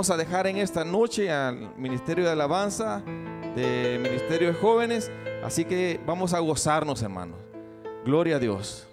Vamos a dejar en esta noche al Ministerio de Alabanza, de Ministerio de Jóvenes, así que vamos a gozarnos, hermanos. Gloria a Dios.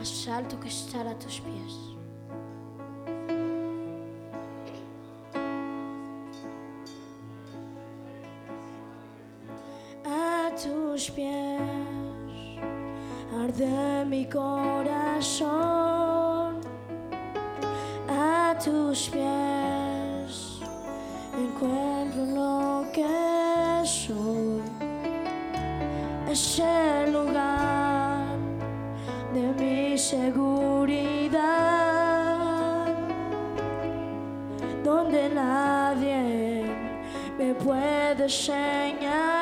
Más alto que estar a tus pies. A tus pies arde mi corazón. A tus pies encuentro lo que soy. Es el lugar seguridad, donde nadie me puede señalar.